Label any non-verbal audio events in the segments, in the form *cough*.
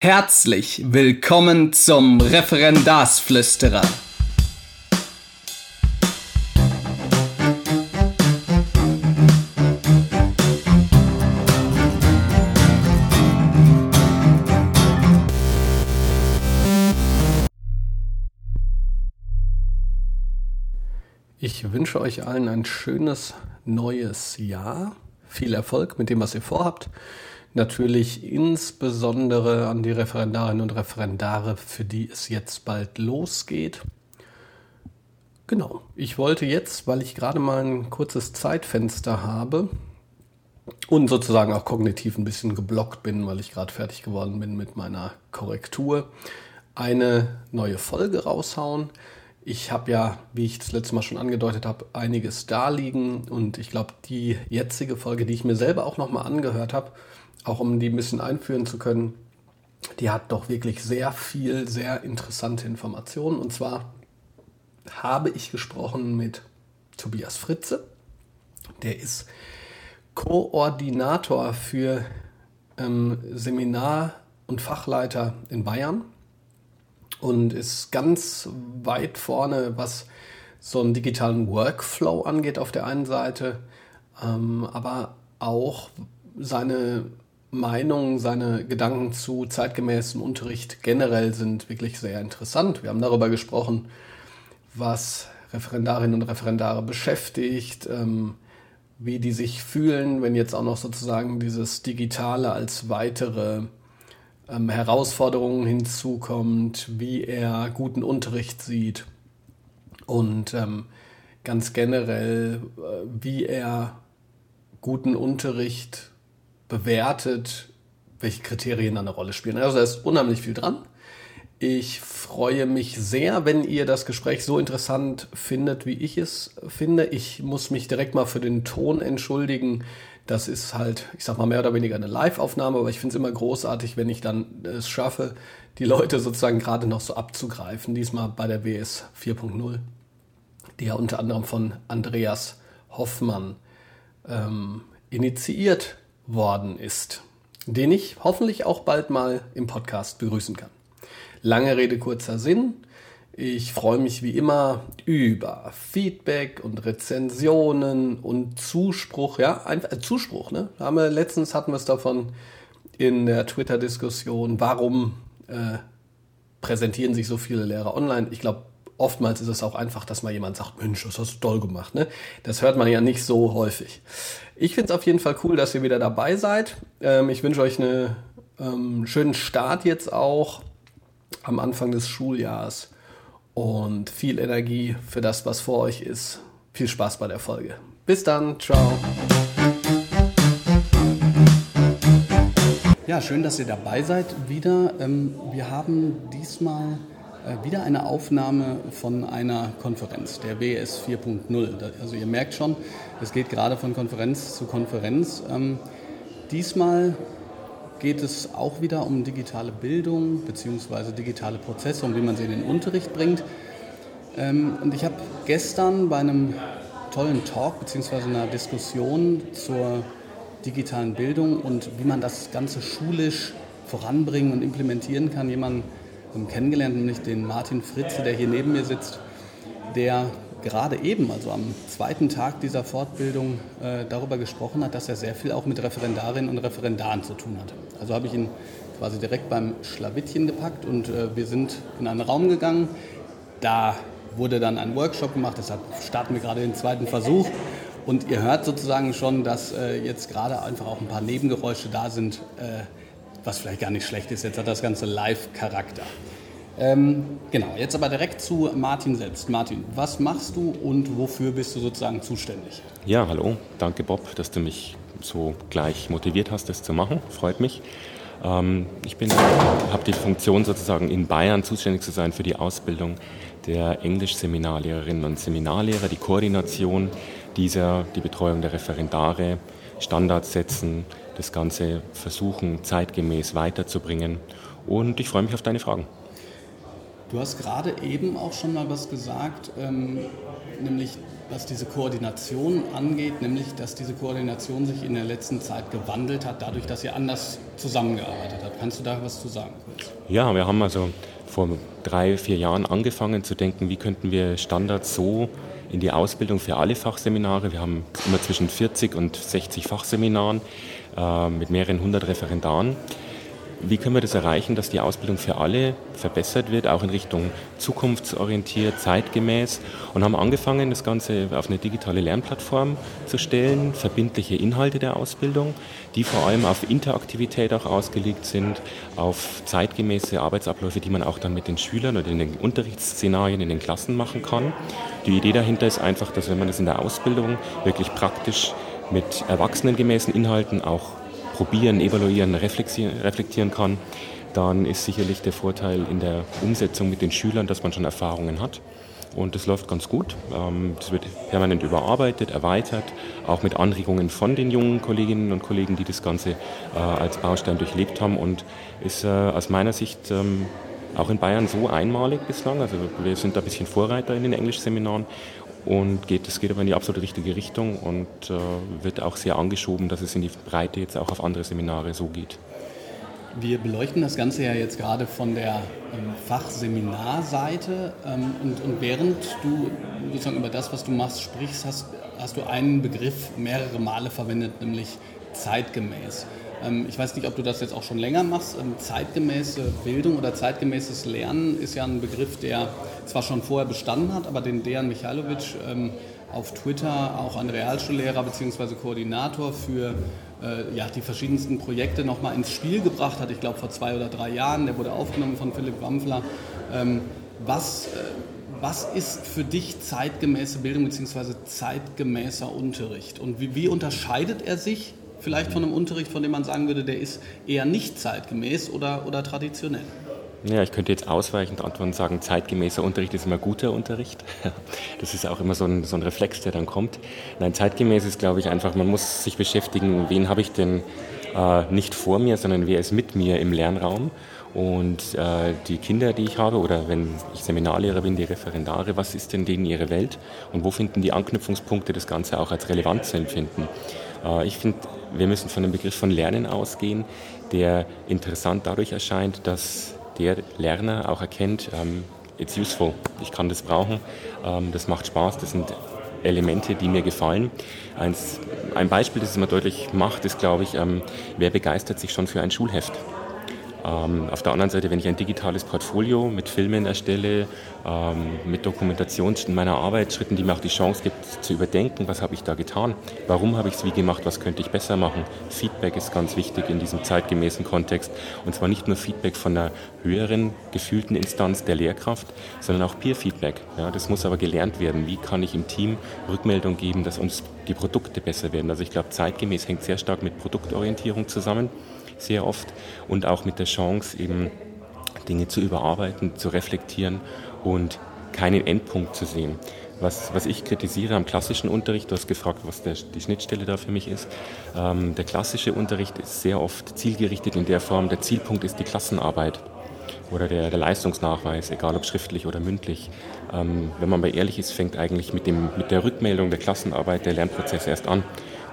Herzlich willkommen zum Referendarsflüsterer. Ich wünsche euch allen ein schönes neues Jahr. Viel Erfolg mit dem, was ihr vorhabt natürlich insbesondere an die Referendarinnen und Referendare, für die es jetzt bald losgeht. Genau, ich wollte jetzt, weil ich gerade mal ein kurzes Zeitfenster habe und sozusagen auch kognitiv ein bisschen geblockt bin, weil ich gerade fertig geworden bin mit meiner Korrektur, eine neue Folge raushauen. Ich habe ja, wie ich das letzte Mal schon angedeutet habe, einiges da liegen und ich glaube, die jetzige Folge, die ich mir selber auch nochmal angehört habe, auch um die ein bisschen einführen zu können, die hat doch wirklich sehr viel, sehr interessante Informationen. Und zwar habe ich gesprochen mit Tobias Fritze. Der ist Koordinator für ähm, Seminar und Fachleiter in Bayern und ist ganz weit vorne, was so einen digitalen Workflow angeht auf der einen Seite, ähm, aber auch seine Meinungen, seine Gedanken zu zeitgemäßem Unterricht generell sind wirklich sehr interessant. Wir haben darüber gesprochen, was Referendarinnen und Referendare beschäftigt, ähm, wie die sich fühlen, wenn jetzt auch noch sozusagen dieses Digitale als weitere ähm, Herausforderung hinzukommt, wie er guten Unterricht sieht und ähm, ganz generell, äh, wie er guten Unterricht bewertet, welche Kriterien eine Rolle spielen. Also da ist unheimlich viel dran. Ich freue mich sehr, wenn ihr das Gespräch so interessant findet, wie ich es finde. Ich muss mich direkt mal für den Ton entschuldigen. Das ist halt, ich sag mal, mehr oder weniger eine Live-Aufnahme, aber ich finde es immer großartig, wenn ich dann es schaffe, die Leute sozusagen gerade noch so abzugreifen. Diesmal bei der WS 4.0, die ja unter anderem von Andreas Hoffmann ähm, initiiert worden ist, den ich hoffentlich auch bald mal im Podcast begrüßen kann. Lange Rede, kurzer Sinn. Ich freue mich wie immer über Feedback und Rezensionen und Zuspruch. Ja, einfach äh, Zuspruch. Ne? Haben wir, letztens hatten wir es davon in der Twitter-Diskussion. Warum äh, präsentieren sich so viele Lehrer online? Ich glaube, oftmals ist es auch einfach, dass mal jemand sagt, Mensch, das hast du toll gemacht. Ne? Das hört man ja nicht so häufig. Ich finde es auf jeden Fall cool, dass ihr wieder dabei seid. Ähm, ich wünsche euch einen ähm, schönen Start jetzt auch am Anfang des Schuljahres und viel Energie für das, was vor euch ist. Viel Spaß bei der Folge. Bis dann, ciao. Ja, schön, dass ihr dabei seid wieder. Ähm, wir haben diesmal äh, wieder eine Aufnahme von einer Konferenz, der WS 4.0. Also ihr merkt schon, es geht gerade von Konferenz zu Konferenz. Ähm, diesmal geht es auch wieder um digitale Bildung bzw. digitale Prozesse und wie man sie in den Unterricht bringt. Ähm, und ich habe gestern bei einem tollen Talk bzw. einer Diskussion zur digitalen Bildung und wie man das Ganze schulisch voranbringen und implementieren kann, jemanden kennengelernt, nämlich den Martin Fritze, der hier neben mir sitzt, der gerade eben, also am zweiten Tag dieser Fortbildung, äh, darüber gesprochen hat, dass er sehr viel auch mit Referendarinnen und Referendaren zu tun hat. Also habe ich ihn quasi direkt beim Schlawittchen gepackt und äh, wir sind in einen Raum gegangen. Da wurde dann ein Workshop gemacht, deshalb starten wir gerade den zweiten Versuch. Und ihr hört sozusagen schon, dass äh, jetzt gerade einfach auch ein paar Nebengeräusche da sind, äh, was vielleicht gar nicht schlecht ist. Jetzt hat das Ganze Live-Charakter. Ähm, genau, jetzt aber direkt zu Martin selbst. Martin, was machst du und wofür bist du sozusagen zuständig? Ja, hallo. Danke, Bob, dass du mich so gleich motiviert hast, das zu machen. Freut mich. Ähm, ich habe die Funktion sozusagen in Bayern zuständig zu sein für die Ausbildung der Englisch-Seminarlehrerinnen und Seminarlehrer, die Koordination dieser, die Betreuung der Referendare, Standards setzen, das Ganze versuchen zeitgemäß weiterzubringen. Und ich freue mich auf deine Fragen. Du hast gerade eben auch schon mal was gesagt, ähm, nämlich was diese Koordination angeht, nämlich dass diese Koordination sich in der letzten Zeit gewandelt hat, dadurch, dass ihr anders zusammengearbeitet habt. Kannst du da was zu sagen? Ja, wir haben also vor drei, vier Jahren angefangen zu denken, wie könnten wir Standards so in die Ausbildung für alle Fachseminare. Wir haben immer zwischen 40 und 60 Fachseminaren äh, mit mehreren hundert Referendaren wie können wir das erreichen, dass die Ausbildung für alle verbessert wird, auch in Richtung zukunftsorientiert, zeitgemäß? Und haben angefangen, das Ganze auf eine digitale Lernplattform zu stellen, verbindliche Inhalte der Ausbildung, die vor allem auf Interaktivität auch ausgelegt sind, auf zeitgemäße Arbeitsabläufe, die man auch dann mit den Schülern oder in den Unterrichtsszenarien in den Klassen machen kann. Die Idee dahinter ist einfach, dass wenn man das in der Ausbildung wirklich praktisch mit erwachsenengemäßen Inhalten auch probieren, evaluieren, reflektieren kann, dann ist sicherlich der Vorteil in der Umsetzung mit den Schülern, dass man schon Erfahrungen hat. Und das läuft ganz gut. Ähm, das wird permanent überarbeitet, erweitert, auch mit Anregungen von den jungen Kolleginnen und Kollegen, die das Ganze äh, als Baustein durchlebt haben und ist äh, aus meiner Sicht ähm, auch in Bayern so einmalig bislang. Also wir sind da ein bisschen Vorreiter in den Englischseminaren und geht, das geht aber in die absolut richtige Richtung und äh, wird auch sehr angeschoben, dass es in die Breite jetzt auch auf andere Seminare so geht. Wir beleuchten das Ganze ja jetzt gerade von der ähm, Fachseminarseite ähm, und, und, während du sozusagen über das, was du machst, sprichst, hast, hast du einen Begriff mehrere Male verwendet, nämlich zeitgemäß. Ähm, ich weiß nicht, ob du das jetzt auch schon länger machst. Ähm, zeitgemäße Bildung oder zeitgemäßes Lernen ist ja ein Begriff, der zwar schon vorher bestanden hat, aber den Dejan Michailovic ähm, auf Twitter auch ein Realschullehrer bzw. Koordinator für äh, ja, die verschiedensten Projekte nochmal ins Spiel gebracht hat. Ich glaube vor zwei oder drei Jahren. Der wurde aufgenommen von Philipp Wampfler. was, äh, was ist für dich zeitgemäße Bildung bzw. zeitgemäßer Unterricht? Und wie, wie unterscheidet er sich vielleicht von einem Unterricht, von dem man sagen würde, der ist eher nicht zeitgemäß oder, oder traditionell? Ja, ich könnte jetzt ausweichend antworten und sagen, zeitgemäßer Unterricht ist immer guter Unterricht. *laughs* Das ist auch immer so ein, so ein Reflex, der dann kommt. Nein, zeitgemäß ist, glaube ich, einfach, man muss sich beschäftigen, wen habe ich denn äh, nicht vor mir, sondern wer ist mit mir im Lernraum. Und äh, die Kinder, die ich habe, oder wenn ich Seminarlehrer bin, die Referendare, was ist denn denen ihre Welt und wo finden die Anknüpfungspunkte, das Ganze auch als relevant zu empfinden? Äh, ich finde, wir müssen von dem Begriff von Lernen ausgehen, der interessant dadurch erscheint, dass der Lerner auch erkennt, ähm, it's useful, ich kann das brauchen, ähm, das macht Spaß, das sind Elemente, die mir gefallen. Eins, ein Beispiel, das es immer deutlich macht, ist, glaube ich, ähm, wer begeistert sich schon für ein Schulheft? Ähm, auf der anderen Seite, wenn ich ein digitales Portfolio mit Filmen erstelle, ähm, mit Dokumentation meiner Arbeitsschritten, die mir auch die Chance gibt zu überdenken, was habe ich da getan, warum habe ich es wie gemacht, was könnte ich besser machen. Feedback ist ganz wichtig in diesem zeitgemäßen Kontext und zwar nicht nur Feedback von einer höheren gefühlten Instanz der Lehrkraft, sondern auch Peer-Feedback. Ja, das muss aber gelernt werden. Wie kann ich im Team Rückmeldung geben, dass uns die Produkte besser werden? Also ich glaube, zeitgemäß hängt sehr stark mit Produktorientierung zusammen sehr oft und auch mit der Chance, eben Dinge zu überarbeiten, zu reflektieren und keinen Endpunkt zu sehen. Was, was ich kritisiere am klassischen Unterricht, du hast gefragt, was der, die Schnittstelle da für mich ist. Ähm, der klassische Unterricht ist sehr oft zielgerichtet in der Form, der Zielpunkt ist die Klassenarbeit oder der, der Leistungsnachweis, egal ob schriftlich oder mündlich. Ähm, wenn man mal ehrlich ist, fängt eigentlich mit, dem, mit der Rückmeldung der Klassenarbeit der Lernprozess erst an.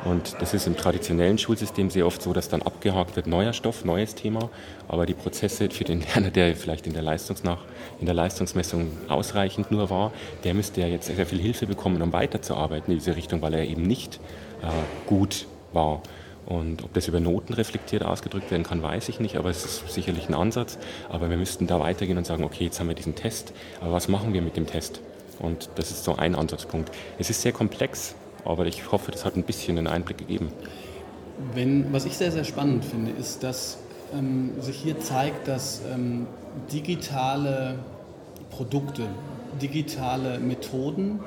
Und das ist im traditionellen Schulsystem sehr oft so, dass dann abgehakt wird, neuer Stoff, neues Thema, aber die Prozesse für den Lerner, der vielleicht in der, Leistungsnach, in der Leistungsmessung ausreichend nur war, der müsste ja jetzt sehr viel Hilfe bekommen, um weiterzuarbeiten in diese Richtung, weil er eben nicht äh, gut war. Und ob das über Noten reflektiert ausgedrückt werden kann, weiß ich nicht, aber es ist sicherlich ein Ansatz. Aber wir müssten da weitergehen und sagen, okay, jetzt haben wir diesen Test, aber was machen wir mit dem Test? Und das ist so ein Ansatzpunkt. Es ist sehr komplex, aber ich hoffe, das hat ein bisschen einen Einblick gegeben. Wenn, was ich sehr, sehr spannend finde, ist, dass ähm, sich hier zeigt, dass ähm, digitale Produkte, digitale Methoden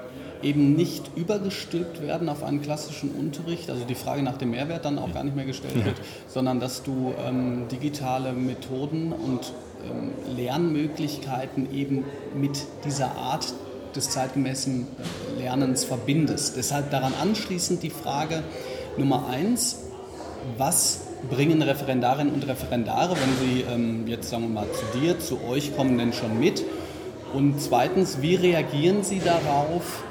eben nicht übergestülpt werden auf einen klassischen Unterricht, also die Frage nach dem Mehrwert dann auch gar nicht mehr gestellt wird, sondern dass du ähm, digitale Methoden und ähm, Lernmöglichkeiten eben mit dieser Art des zeitgemäßen Lernens verbindest. Deshalb daran anschließend die Frage Nummer eins, was bringen Referendarinnen und Referendare, wenn sie ähm, jetzt sagen wir mal zu dir, zu euch kommen, denn schon mit? Und zweitens, wie reagieren Sie darauf,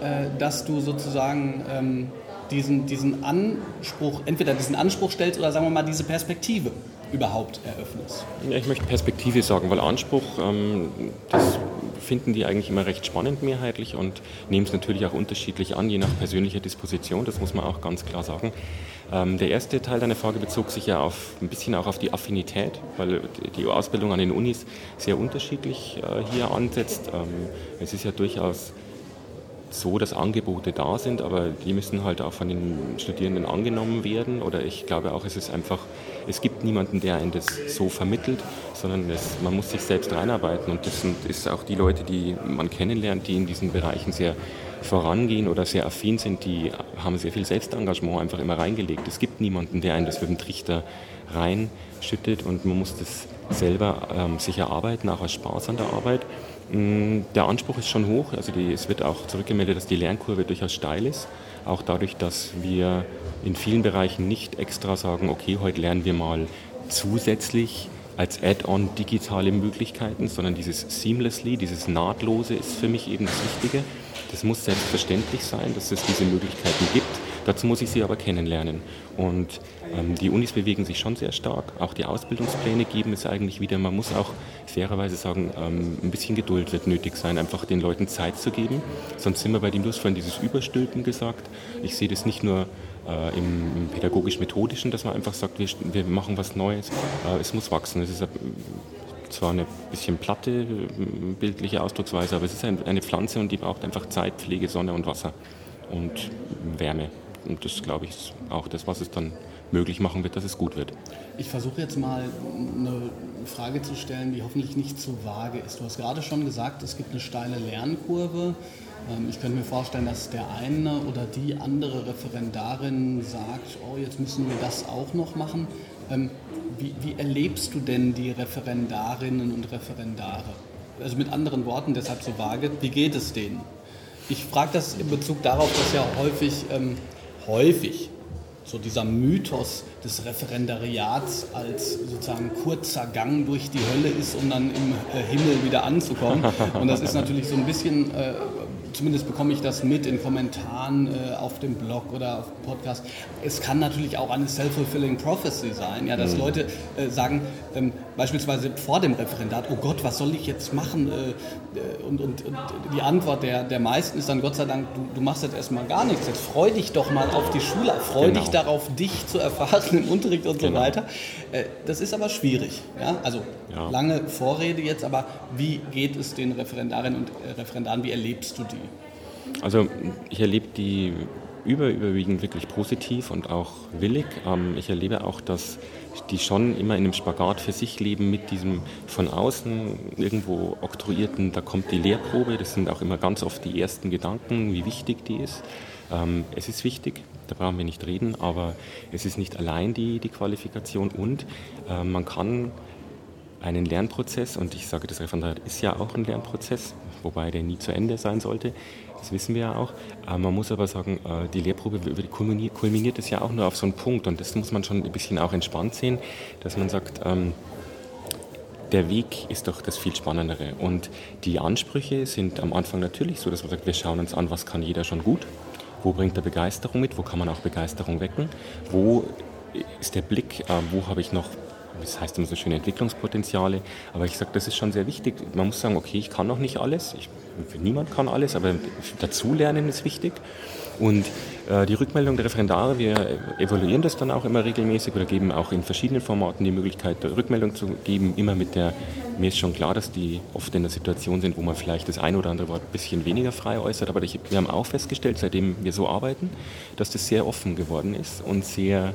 äh, dass du sozusagen ähm, diesen, diesen Anspruch, entweder diesen Anspruch stellst oder sagen wir mal diese Perspektive überhaupt eröffnest? Ja, ich möchte Perspektive sagen, weil Anspruch, ähm, das finden die eigentlich immer recht spannend mehrheitlich und nehmen es natürlich auch unterschiedlich an, je nach persönlicher Disposition, das muss man auch ganz klar sagen. Ähm, der erste Teil deiner Frage bezog sich ja auf ein bisschen auch auf die Affinität, weil die Ausbildung an den Unis sehr unterschiedlich äh, hier ansetzt. Ähm, es ist ja durchaus so, dass Angebote da sind, aber die müssen halt auch von den Studierenden angenommen werden. Oder ich glaube auch, es ist einfach, es gibt niemanden, der einen das so vermittelt, sondern es, man muss sich selbst reinarbeiten. Und das sind ist auch die Leute, die man kennenlernt, die in diesen Bereichen sehr vorangehen oder sehr affin sind, die haben sehr viel Selbstengagement einfach immer reingelegt. Es gibt niemanden, der einen das mit dem Trichter reinschüttet und man muss das selber ähm, sich erarbeiten, auch als Spaß an der Arbeit. Mm, der Anspruch ist schon hoch. Also die, es wird auch zurückgemeldet, dass die Lernkurve durchaus steil ist. Auch dadurch, dass wir in vielen Bereichen nicht extra sagen, okay, heute lernen wir mal zusätzlich als Add-on digitale Möglichkeiten, sondern dieses Seamlessly, dieses Nahtlose ist für mich eben das Wichtige. Das muss selbstverständlich sein, dass es diese Möglichkeiten gibt. Dazu muss ich sie aber kennenlernen. Und ähm, die Unis bewegen sich schon sehr stark. Auch die Ausbildungspläne geben es eigentlich wieder. Man muss auch fairerweise sagen, ähm, ein bisschen Geduld wird nötig sein, einfach den Leuten Zeit zu geben. Sonst sind wir bei dem, du hast vorhin dieses Überstülpen gesagt. Ich sehe das nicht nur äh, im, pädagogisch-methodischen, dass man einfach sagt, wir, wir machen was Neues. Äh, es muss wachsen. Es ist zwar eine bisschen platte bildliche Ausdrucksweise, aber es ist eine Pflanze und die braucht einfach Zeit, Pflege, Sonne und Wasser und Wärme. Und das, glaube ich, ist auch das, was es dann möglich machen wird, dass es gut wird. Ich versuche jetzt mal eine Frage zu stellen, die hoffentlich nicht zu vage ist. Du hast gerade schon gesagt, es gibt eine steile Lernkurve. Ähm, ich könnte mir vorstellen, dass der eine oder die andere Referendarin sagt, oh, jetzt müssen wir das auch noch machen. Ähm, wie, wie erlebst du denn die Referendarinnen und Referendare? Also mit anderen Worten, deshalb so vage, wie geht es denen? Ich frage das in Bezug darauf, dass ja häufig ähm, häufig so dieser Mythos des Referendariats als sozusagen kurzer Gang durch die Hölle ist, um dann im äh, Himmel wieder anzukommen. Und das ist natürlich so ein bisschen äh, zumindest bekomme ich das mit in Kommentaren äh, auf dem Blog oder auf dem Podcast. Es kann natürlich auch eine self-fulfilling prophecy sein, ja, dass mhm. Leute äh, sagen, ähm, beispielsweise vor dem Referendat, oh Gott, was soll ich jetzt machen? Äh, äh und, und, und, die Antwort der, der meisten ist dann, Gott sei Dank, du, du machst jetzt erstmal gar nichts. Jetzt freu dich doch mal auf die Schule, freu genau. dich darauf, dich zu erfahren im Unterricht und genau. so weiter. Äh, das ist aber schwierig. Ja? Also ja. lange Vorrede jetzt, aber wie geht es den Referendarinnen und Referendaren, wie erlebst du die? Also ich erlebe die über, überwiegend wirklich positiv und auch willig. Ähm, ich erlebe auch, dass die schon immer in einem Spagat für sich leben mit diesem von außen irgendwo oktroyierten, da kommt die Lehrprobe, das sind auch immer ganz oft die ersten Gedanken, wie wichtig die ist. Ähm, es ist wichtig, da brauchen wir nicht reden, aber es ist nicht allein die, die Qualifikation und äh, man kann einen Lernprozess, und ich sage, das Referendariat ist ja auch ein Lernprozess, wobei der nie zu Ende sein sollte, das wissen wir ja auch. Äh, man muss aber sagen, äh, die Lehrprobe kulminiert, es ja auch nur auf so einen Punkt. Und das muss man schon ein bisschen auch entspannt sehen, dass man sagt, ähm, der Weg ist doch das viel Spannendere. Und die Ansprüche sind am Anfang natürlich so, dass man sagt, wir schauen uns an, was kann jeder schon gut, wo bringt er Begeisterung mit, wo kann man auch Begeisterung wecken, wo ist der Blick, äh, wo habe ich noch das heißt immer so schöne Entwicklungspotenziale, aber ich sage, das ist schon sehr wichtig. Man muss sagen, okay, ich kann noch nicht alles, ich, niemand kann alles, aber dazulernen ist wichtig. Und die Rückmeldung der Referendare, wir evaluieren das dann auch immer regelmäßig oder geben auch in verschiedenen Formaten die Möglichkeit, Rückmeldung zu geben, immer mit der, mir ist schon klar, dass die oft in der Situation sind, wo man vielleicht das ein oder andere Wort ein bisschen weniger frei äußert, aber wir haben auch festgestellt, seitdem wir so arbeiten, dass das sehr offen geworden ist und sehr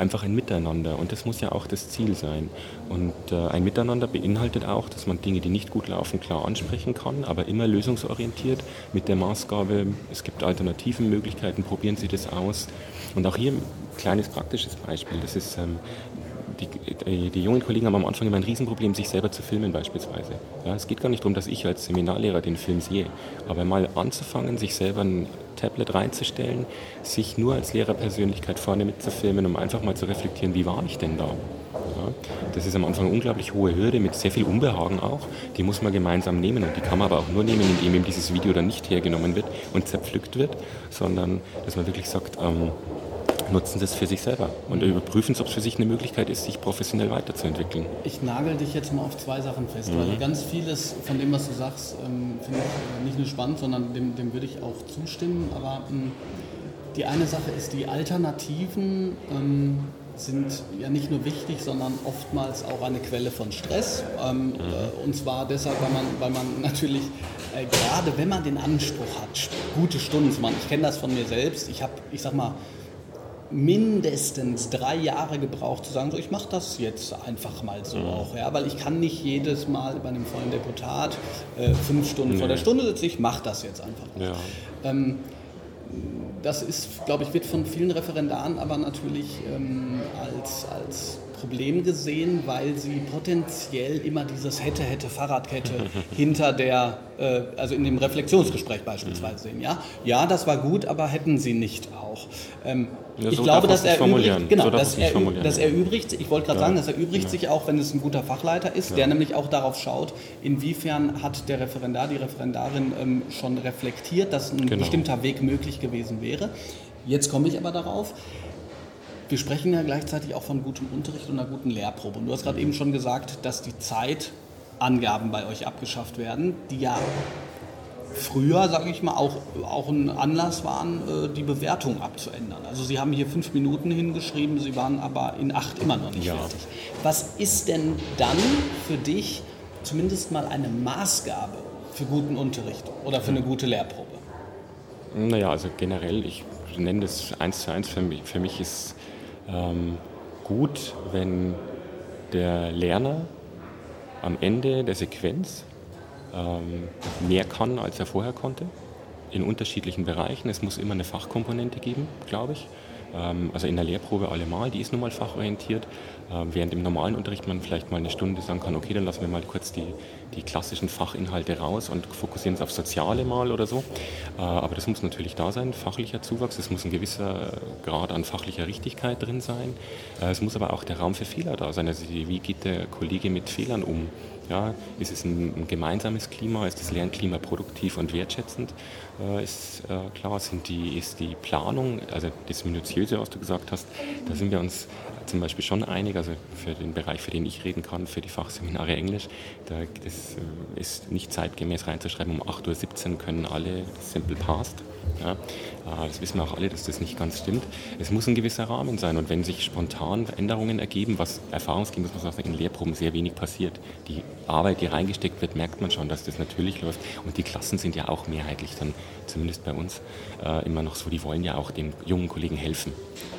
einfach ein Miteinander. Und das muss ja auch das Ziel sein. Und äh, ein Miteinander beinhaltet auch, dass man Dinge, die nicht gut laufen, klar ansprechen kann, aber immer lösungsorientiert mit der Maßgabe, es gibt alternative Möglichkeiten, probieren Sie das aus. Und auch hier ein kleines praktisches Beispiel. Das ist, ähm, die, die, jungen Kollegen haben am Anfang immer ein Riesenproblem, sich selber zu filmen beispielsweise. Ja, es geht gar nicht darum, dass ich als Seminarlehrer den Film sehe, aber mal anzufangen, sich selber ein Tablet reinzustellen, sich nur als Lehrerpersönlichkeit vorne mitzufilmen, um einfach mal zu reflektieren, wie war ich denn da? Ja, das ist am Anfang eine unglaublich hohe Hürde mit sehr viel Unbehagen auch. Die muss man gemeinsam nehmen und die kann man aber auch nur nehmen, indem eben dieses Video dann nicht hergenommen wird und zerpflückt wird, sondern dass man wirklich sagt, ähm, nutzen das für sich selber und überprüfen, ob es für sich eine Möglichkeit ist, sich professionell weiterzuentwickeln. Ich nagel dich jetzt mal auf zwei Sachen fest, mhm. weil ganz vieles von dem, was du sagst, ähm, finde ich äh, nicht nur spannend, sondern dem, dem würde ich auch zustimmen. Aber ähm, die eine Sache ist, die Alternativen ähm, sind ja nicht nur wichtig, sondern oftmals auch eine Quelle von Stress. Ähm, mhm. äh, und zwar deshalb, weil man, weil man natürlich, äh, gerade wenn man den Anspruch hat, gute Stunden zu machen, ich kenne das von mir selbst, ich habe, ich sag mal, mindestens drei Jahre gebraucht zu sagen, so ich mache das jetzt einfach mal so mhm. auch, ja, weil ich kann nicht jedes Mal bei einem vollen Deputat äh, fünf Stunden nee. vor der Stunde sitzen, ich mache das jetzt einfach. Ja. Ähm, das ist, glaube ich, wird von vielen Referendaren aber natürlich ähm, als, als Problem gesehen, weil sie potenziell immer dieses hätte, hätte, Fahrradkette *laughs* hinter der, äh, also in dem Reflexionsgespräch beispielsweise sehen. Ja, ja, das war gut, aber hätten sie nicht auch. Ähm, ja, so ich glaube, dass er übricht, genau, so dass, er, dass er übricht, ich wollte gerade ja. sagen, dass er übricht ja. sich auch, wenn es ein guter Fachleiter ist, der nämlich auch darauf schaut, inwiefern hat der Referendar, die Referendarin ähm, schon reflektiert, dass ein genau. bestimmter Weg möglich gewesen wäre. Jetzt komme ich aber darauf. Wir sprechen ja gleichzeitig auch von gutem Unterricht und einer guten Lehrprobe. Und du hast gerade eben schon gesagt, dass die Zeitangaben bei euch abgeschafft werden, die ja früher, sage ich mal, auch, auch ein Anlass waren, äh, die Bewertung abzuändern. Also Sie haben hier fünf Minuten hingeschrieben, Sie waren aber in acht immer noch nicht ja. fertig. Was ist denn dann für dich zumindest mal eine Maßgabe für guten Unterricht oder für eine gute Lehrprobe? Naja, also generell, ich nenne das eins zu eins, für mich, für mich ist ähm, gut, wenn der Lerner am Ende der Sequenz mehr kann, als er vorher konnte, in unterschiedlichen Bereichen. Es muss immer eine Fachkomponente geben, glaube ich. Ähm, also in der Lehrprobe allemal, die ist nun mal fachorientiert, ähm, während im normalen Unterricht man vielleicht mal eine Stunde sagen kann, okay, dann lassen wir mal kurz die, die klassischen Fachinhalte raus und fokussieren uns auf Soziale mal oder so. Äh, aber das muss natürlich da sein, fachlicher Zuwachs, es muss ein gewisser Grad an fachlicher Richtigkeit drin sein. Äh, es muss aber auch der Raum für Fehler da sein. Also wie geht der Kollege mit Fehlern um? Ja, ist es ein, ein, gemeinsames Klima? Ist das Lernklima produktiv und wertschätzend? Äh, ist äh, klar, sind die, ist die Planung, also das Minutiöse, was du gesagt hast, da sind wir uns zum Beispiel schon einig, also für den Bereich, für den ich reden kann, für die Fachseminare Englisch, da das äh, ist nicht zeitgemäß reinzuschreiben, um 8.17 Uhr können alle Simple Past. Ja, das wissen wir auch alle, dass das nicht ganz stimmt. Es muss ein gewisser Rahmen sein und wenn sich spontan Veränderungen ergeben, was erfahrungsgemäß muss man sagen, in Lehrproben sehr wenig passiert. Die Arbeit, die reingesteckt wird, merkt man schon, dass das natürlich läuft und die Klassen sind ja auch mehrheitlich dann, zumindest bei uns, äh, immer noch so, die wollen ja auch den jungen Kollegen helfen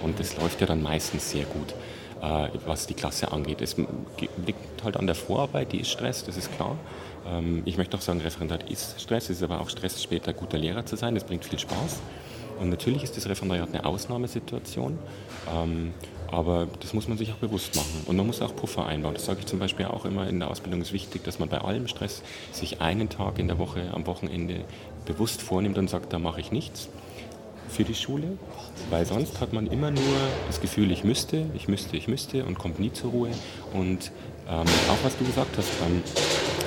und das läuft ja dann meistens sehr gut äh, was die Klasse angeht. Es liegt halt an der Vorarbeit, die ist Stress, das ist klar. Ähm, ich möchte auch sagen, Referendariat ist Stress, es ist aber auch Stress, später guter Lehrer zu sein. Das bringt viel Spaß. Und natürlich ist das Referendariat eine Ausnahmesituation, ähm, aber das muss man sich auch bewusst machen. Und man muss auch Puffer einbauen. Das sage ich zum Beispiel auch immer in der Ausbildung ist wichtig, dass man bei allem Stress sich einen Tag in der Woche am Wochenende bewusst vornimmt und sagt, da mache ich nichts für die Schule, weil sonst hat man immer nur das Gefühl, ich müsste, ich müsste, ich müsste und kommt nie zur Ruhe. Und ähm, auch was du gesagt hast, ähm,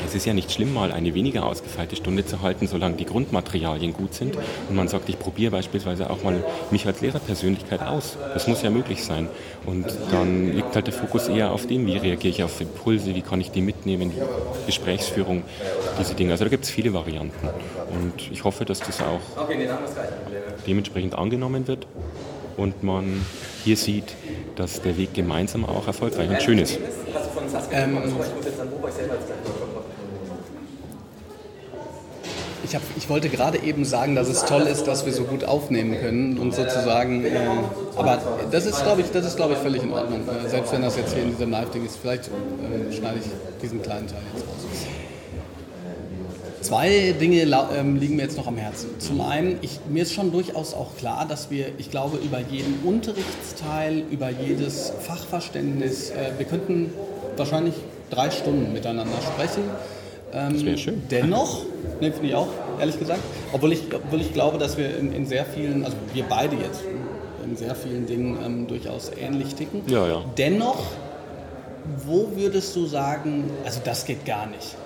es ist ja nicht schlimm, mal eine weniger ausgefeilte Stunde zu halten, solange die Grundmaterialien gut sind und man sagt, ich probiere beispielsweise auch mal mich als Lehrerpersönlichkeit aus. Das muss ja möglich sein. Und dann liegt halt der Fokus eher auf dem, wie reagiere ich auf Impulse, wie kann ich die mitnehmen, die Gesprächsführung, diese Dinge. Also da gibt es viele Varianten. Und ich hoffe, dass das auch dementsprechend angenommen wird und man hier sieht, dass der Weg gemeinsam auch erfolgreich und schön ist. Ähm, ich, hab, ich wollte gerade eben sagen, dass es toll ist, dass wir so gut aufnehmen können und sozusagen, äh, aber das ist, glaube ich, das ist, glaube ich, völlig in Ordnung. Äh, selbst wenn das jetzt hier in diesem Live-Ding ist, vielleicht äh, schneide ich diesen kleinen Teil jetzt raus. Zwei Dinge ähm, liegen mir jetzt noch am Herzen. Zum einen, ich, mir ist schon durchaus auch klar, dass wir, ich glaube, über jeden Unterrichtsteil, über jedes Fachverständnis, äh, wir könnten wahrscheinlich drei Stunden miteinander sprechen. Ähm, das wäre schön. Dennoch, ne, finde ich auch, ehrlich gesagt, obwohl ich, obwohl ich glaube, dass wir in, in sehr vielen, also wir beide jetzt, in sehr vielen Dingen ähm, durchaus ähnlich ticken. Ja, ja. Dennoch wo würdest du sagen, also das geht gar nicht?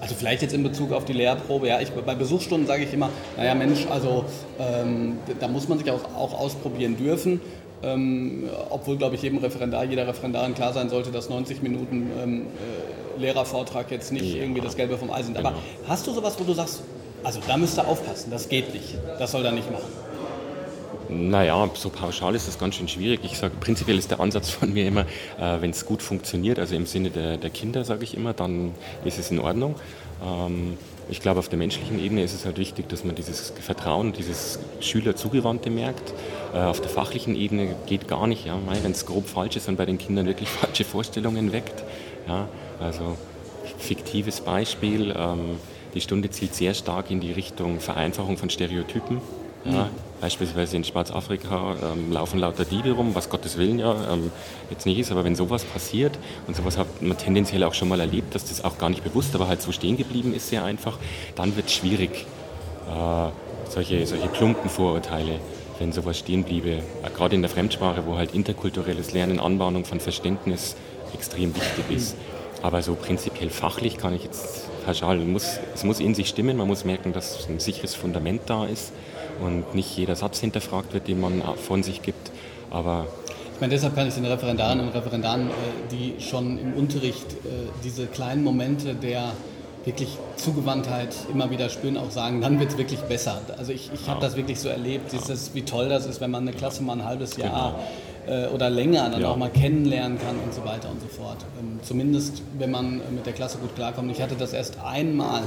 Also vielleicht jetzt in Bezug auf die Lehrprobe, ja, ich, bei Besuchsstunden sage ich immer, naja Mensch, also ähm, da muss man sich auch, auch ausprobieren dürfen. Ähm, obwohl, glaube ich, jedem Referendar, jeder Referendarin klar sein sollte, dass 90 Minuten ähm, äh, Lehrervortrag jetzt nicht ja. irgendwie das Gelbe vom Ei sind. Aber genau. hast du sowas, wo du sagst, also da müsst ihr aufpassen, das geht nicht, das soll er nicht machen? Naja, so pauschal ist das ganz schön schwierig. Ich sage, prinzipiell ist der Ansatz von mir immer, äh, wenn es gut funktioniert, also im Sinne der, der Kinder, sage ich immer, dann ist es in Ordnung. Ähm, ich glaube, auf der menschlichen Ebene ist es halt wichtig, dass man dieses Vertrauen, dieses Schülerzugewandte merkt. Äh, auf der fachlichen Ebene geht gar nicht. Ja. Wenn es grob falsch ist und bei den Kindern wirklich *laughs* falsche Vorstellungen weckt. Ja. Also fiktives Beispiel. Ähm, die Stunde zielt sehr stark in die Richtung Vereinfachung von Stereotypen. Ja, mhm. Beispielsweise in Schwarzafrika ähm, laufen lauter Diebe rum, was Gottes Willen ja ähm, jetzt nicht ist, aber wenn sowas passiert und sowas hat man tendenziell auch schon mal erlebt, dass das auch gar nicht bewusst, aber halt so stehen geblieben ist, sehr einfach, dann wird es schwierig, äh, solche, solche plumpen Vorurteile, wenn sowas stehen bliebe. Äh, Gerade in der Fremdsprache, wo halt interkulturelles Lernen, Anbahnung von Verständnis extrem wichtig ist. Aber so prinzipiell fachlich kann ich jetzt pauschal, muss, es muss in sich stimmen, man muss merken, dass ein sicheres Fundament da ist und nicht jeder Satz hinterfragt wird, den man von sich gibt. Aber ich meine, deshalb kann ich den Referendarinnen und Referendaren, äh, die schon im Unterricht äh, diese kleinen Momente der wirklich Zugewandtheit immer wieder spüren, auch sagen, dann wird es wirklich besser. Also ich, ich habe das wirklich so erlebt, dieses, wie toll das ist, wenn man eine Klasse mal ein halbes Jahr genau. Äh, oder länger dann ja. auch mal kennenlernen kann und so weiter und so fort. Ähm, zumindest, wenn man mit der Klasse gut klarkommt. Ich hatte das erst einmal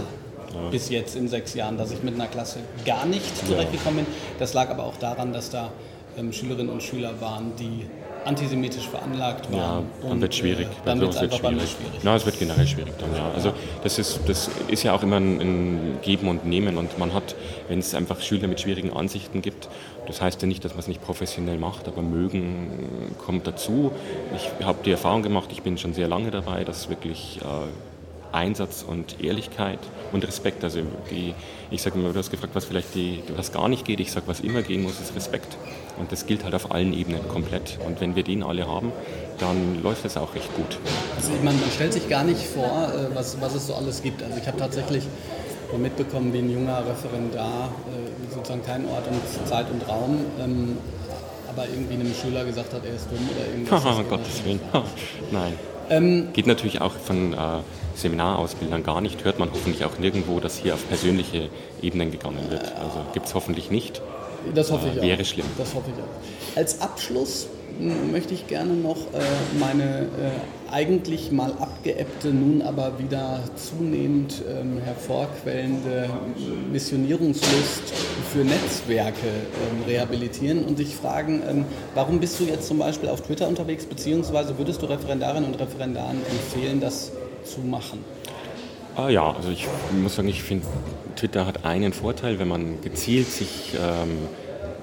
ja. bis jetzt in sechs Jahren, dass ich mit einer Klasse gar nicht zurechtgekommen bin. Das lag aber auch daran, dass da ähm, Schülerinnen und Schüler waren, die antisemitisch veranlagt waren. Ja, dann wird es schwierig. Äh, dann wird es schwierig. schwierig. Na, es wird generell schwierig dann, ja. Also das ist, das ist ja auch immer ein, ein Geben und Nehmen und man hat, wenn es einfach Schüler mit schwierigen Ansichten gibt, das heißt ja nicht, dass man es nicht professionell macht, aber mögen kommt dazu. Ich habe die Erfahrung gemacht, ich bin schon sehr lange dabei, dass wirklich äh, Einsatz und Ehrlichkeit und Respekt. Also die, ich sage immer, du hast gefragt, was vielleicht die, was gar nicht geht. Ich sage, was immer gehen muss, ist Respekt. Und das gilt halt auf allen Ebenen komplett. Und wenn wir den alle haben, dann läuft es auch recht gut. Also meine, man stellt sich gar nicht vor, äh, was, was es so alles gibt. Also ich habe tatsächlich mitbekommen, wie ein junger Referendar äh, sozusagen keinen Ort und Zeit und Raum ähm, aber irgendwie einem Schüler gesagt hat, er ist dumm oder irgendwas. *laughs* Oh, Gottes Willen. *laughs* Nein. Ähm, Geht natürlich auch von äh, Seminarausbildern gar nicht, hört man hoffentlich auch nirgendwo, dass hier auf persönliche Ebenen gegangen wird. Also gibt es hoffentlich nicht. Das hoffe ich äh, Wäre schlimm. Das hoffe ich auch. Als Abschluss möchte ich gerne noch äh, meine äh, eigentlich mal abgeebbte, nun aber wieder zunehmend ähm, hervorquellende Missionierungslust für Netzwerke ähm, rehabilitieren und dich fragen, ähm, warum bist du jetzt zum Beispiel auf Twitter unterwegs, beziehungsweise würdest du Referendarinnen und Referendaren empfehlen, das zu machen? Ah ja, also ich muss sagen, ich finde, Twitter hat einen Vorteil, wenn man gezielt sich ähm,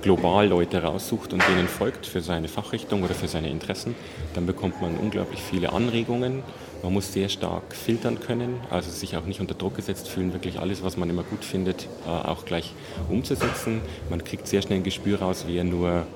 global Leute raussucht und denen folgt für seine Fachrichtung oder für seine Interessen, dann bekommt man unglaublich viele Anregungen. Man muss sehr stark filtern können, also sich auch nicht unter Druck gesetzt fühlen, wirklich alles, was man immer gut findet, äh, auch gleich umzusetzen. Man kriegt sehr schnell ein Gespür raus, wer nur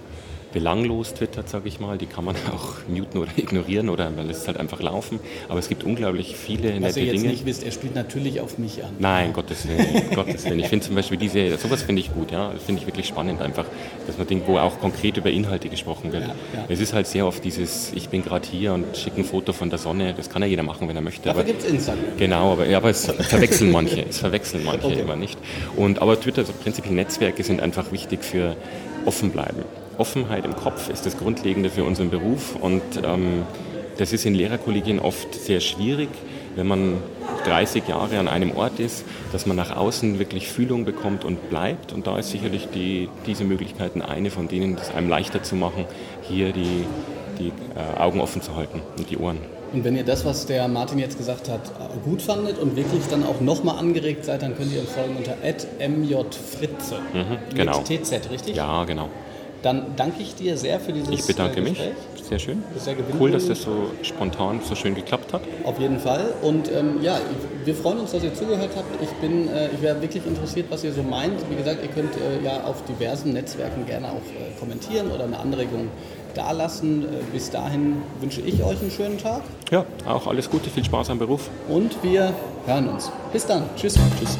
belanglos twittert, sage ich mal. Die kann man *laughs* auch muten oder ignorieren oder man lässt es halt einfach laufen. Aber es gibt unglaublich viele nette Dinge. Was ihr jetzt Dinge. nicht wisst, er spielt natürlich auf mich an. Nein, Gottes Willen. *laughs* Gottes Willen. Ich finde zum Beispiel diese, sowas finde ich gut, ja. Das finde ich wirklich spannend einfach, dass man denkt, wo auch konkret über Inhalte gesprochen wird. Ja, ja. Es ist halt sehr oft dieses, ich bin gerade hier und schicke ein Foto von der Sonne. Das kann ja jeder machen, wenn er möchte. Dafür gibt es Instagram. Genau, aber, ja, aber es verwechseln manche. Es verwechseln manche okay. immer nicht. Und, aber Twitter, also prinzipiell Netzwerke sind einfach wichtig für offen bleiben. Offenheit im Kopf ist das Grundlegende für unseren Beruf und ähm, das ist in Lehrerkollegien oft sehr schwierig, wenn man 30 Jahre an einem Ort ist, dass man nach außen wirklich Fühlung bekommt und bleibt. Und da ist sicherlich die, diese Möglichkeiten eine von denen, das einem leichter zu machen, hier die, die äh, Augen offen zu halten und die Ohren. Und wenn ihr das, was der Martin jetzt gesagt hat, gut fandet und wirklich dann auch nochmal angeregt seid, dann könnt ihr uns folgen unter mjfritze. Mhm, genau. Mit TZ, richtig? Ja, genau. Dann danke ich dir sehr für dieses Ich bedanke äh, mich. Gespräch. Sehr schön. Sehr Cool, dass das so spontan, so schön geklappt hat. Auf jeden Fall. Und ähm, ja, wir freuen uns, dass ihr zugehört habt. Ich bin, äh, ich wäre wirklich interessiert, was ihr so meint. Wie gesagt, ihr könnt äh, ja auf diversen Netzwerken gerne auch äh, kommentieren oder eine Anregung dalassen. Äh, bis dahin wünsche ich euch einen schönen Tag Ja, auch alles Gute, viel Spaß am Beruf. und wir hören uns. Bis dann. Tschüss. Tschüss.